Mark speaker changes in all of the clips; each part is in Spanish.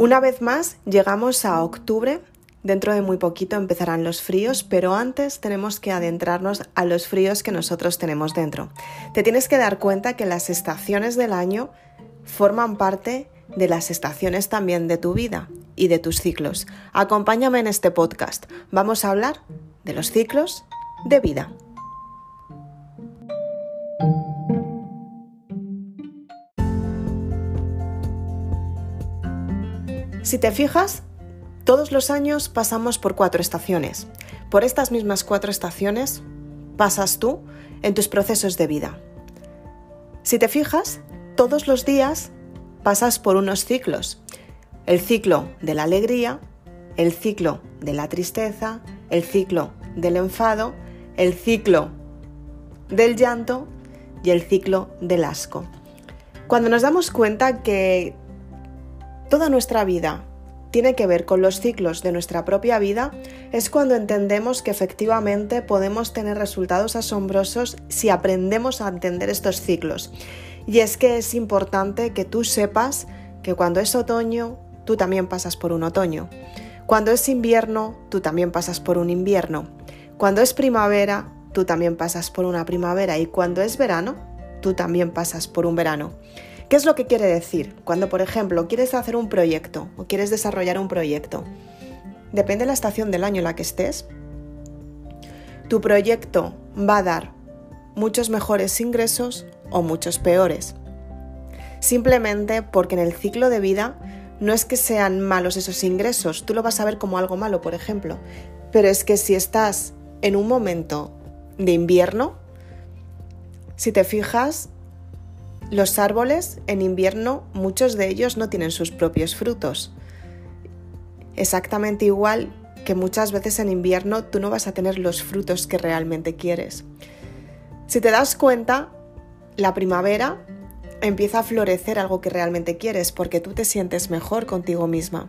Speaker 1: Una vez más, llegamos a octubre. Dentro de muy poquito empezarán los fríos, pero antes tenemos que adentrarnos a los fríos que nosotros tenemos dentro. Te tienes que dar cuenta que las estaciones del año forman parte de las estaciones también de tu vida y de tus ciclos. Acompáñame en este podcast. Vamos a hablar de los ciclos de vida. Si te fijas, todos los años pasamos por cuatro estaciones. Por estas mismas cuatro estaciones pasas tú en tus procesos de vida. Si te fijas, todos los días pasas por unos ciclos. El ciclo de la alegría, el ciclo de la tristeza, el ciclo del enfado, el ciclo del llanto y el ciclo del asco. Cuando nos damos cuenta que toda nuestra vida tiene que ver con los ciclos de nuestra propia vida, es cuando entendemos que efectivamente podemos tener resultados asombrosos si aprendemos a entender estos ciclos. Y es que es importante que tú sepas que cuando es otoño, tú también pasas por un otoño. Cuando es invierno, tú también pasas por un invierno. Cuando es primavera, tú también pasas por una primavera. Y cuando es verano, tú también pasas por un verano. ¿Qué es lo que quiere decir? Cuando, por ejemplo, quieres hacer un proyecto o quieres desarrollar un proyecto, depende de la estación del año en la que estés, tu proyecto va a dar muchos mejores ingresos o muchos peores. Simplemente porque en el ciclo de vida no es que sean malos esos ingresos, tú lo vas a ver como algo malo, por ejemplo, pero es que si estás en un momento de invierno, si te fijas, los árboles en invierno, muchos de ellos no tienen sus propios frutos. Exactamente igual que muchas veces en invierno tú no vas a tener los frutos que realmente quieres. Si te das cuenta, la primavera empieza a florecer algo que realmente quieres porque tú te sientes mejor contigo misma.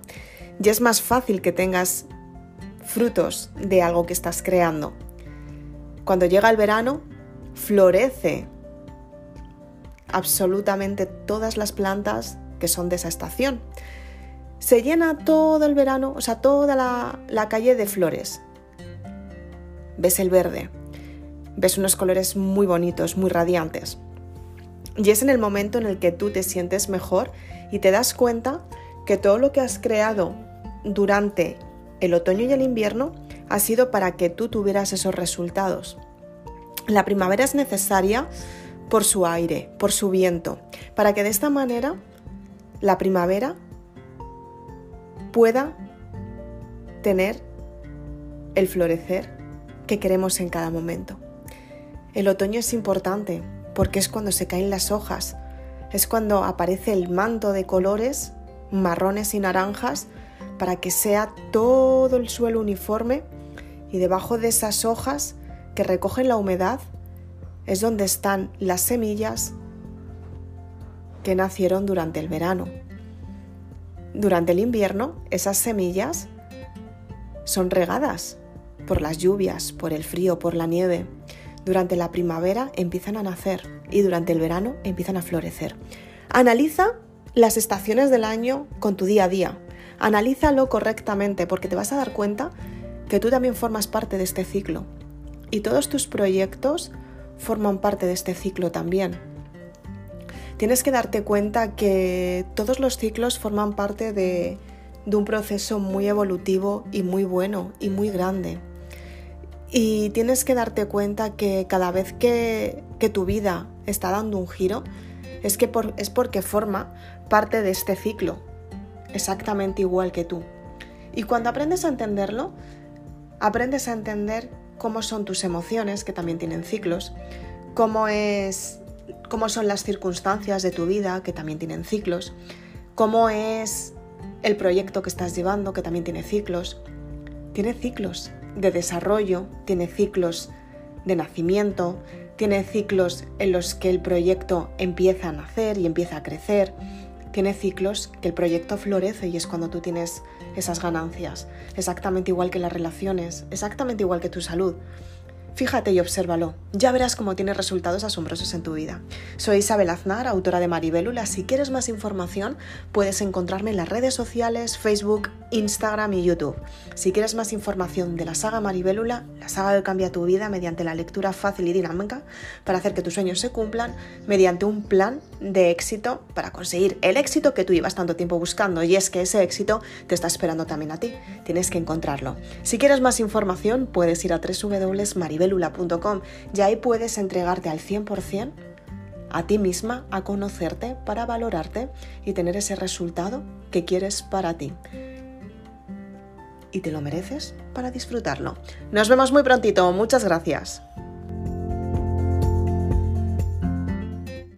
Speaker 1: Y es más fácil que tengas frutos de algo que estás creando. Cuando llega el verano, florece absolutamente todas las plantas que son de esa estación. Se llena todo el verano, o sea, toda la, calle de flores. Ves el verde, ves unos colores muy bonitos, muy radiantes. Y es en el momento en el que tú te sientes mejor y te das cuenta que todo lo que has creado durante el otoño y el invierno ha sido para que tú tuvieras esos resultados. La primavera es necesaria por su aire, por su viento, para que de esta manera la primavera pueda tener el florecer que queremos en cada momento. El otoño es importante porque es cuando se caen las hojas, es cuando aparece el manto de colores marrones y naranjas para que sea todo el suelo uniforme y debajo de esas hojas que recogen la humedad es donde están las semillas que nacieron durante el verano. Durante el invierno, esas semillas son regadas por las lluvias, por el frío, por la nieve. Durante la primavera empiezan a nacer y durante el verano empiezan a florecer. Analiza las estaciones del año con tu día a día. Analízalo correctamente porque te vas a dar cuenta que tú también formas parte de este ciclo y todos tus proyectos forman parte de este ciclo también. Tienes que darte cuenta que todos los ciclos forman parte de, un proceso muy evolutivo y muy bueno y muy grande. Y tienes que darte cuenta que cada vez que, tu vida está dando un giro, es, que es porque forma parte de este ciclo, exactamente igual que tú. Y cuando aprendes a entenderlo, aprendes a entender cómo son tus emociones, que también tienen ciclos, cómo, es, cómo son las circunstancias de tu vida, que también tienen ciclos, cómo es el proyecto que estás llevando, que también tiene ciclos. Tiene ciclos de desarrollo, tiene ciclos de nacimiento, tiene ciclos en los que el proyecto empieza a nacer y empieza a crecer, tiene ciclos que el proyecto florece y es cuando tú tienes esas ganancias, exactamente igual que las relaciones, exactamente igual que tu salud. Fíjate y obsérvalo. Ya verás cómo tienes resultados asombrosos en tu vida. Soy Isabel Aznar, autora de Maribélula. Si quieres más información, puedes encontrarme en las redes sociales, Facebook, Instagram y YouTube. Si quieres más información de la saga Maribélula, la saga que cambia tu vida mediante la lectura fácil y dinámica para hacer que tus sueños se cumplan, mediante un plan de éxito para conseguir el éxito que tú llevas tanto tiempo buscando. Y es que ese éxito te está esperando también a ti. Tienes que encontrarlo. Si quieres más información, puedes ir a www.maribélula.com y ahí puedes entregarte al 100% a ti misma, a conocerte, para valorarte y tener ese resultado que quieres para ti. Y te lo mereces para disfrutarlo. Nos vemos muy prontito. Muchas gracias.